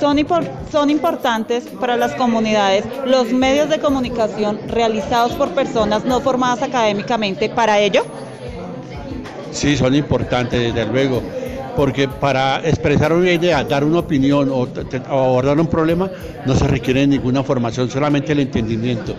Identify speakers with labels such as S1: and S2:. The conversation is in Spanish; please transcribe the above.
S1: Son, son importantes para las comunidades los medios de comunicación realizados por personas no formadas académicamente para ello.
S2: Sí, son importantes, desde luego, porque para expresar una idea, dar una opinión o, abordar un problema no se requiere ninguna formación, solamente el entendimiento.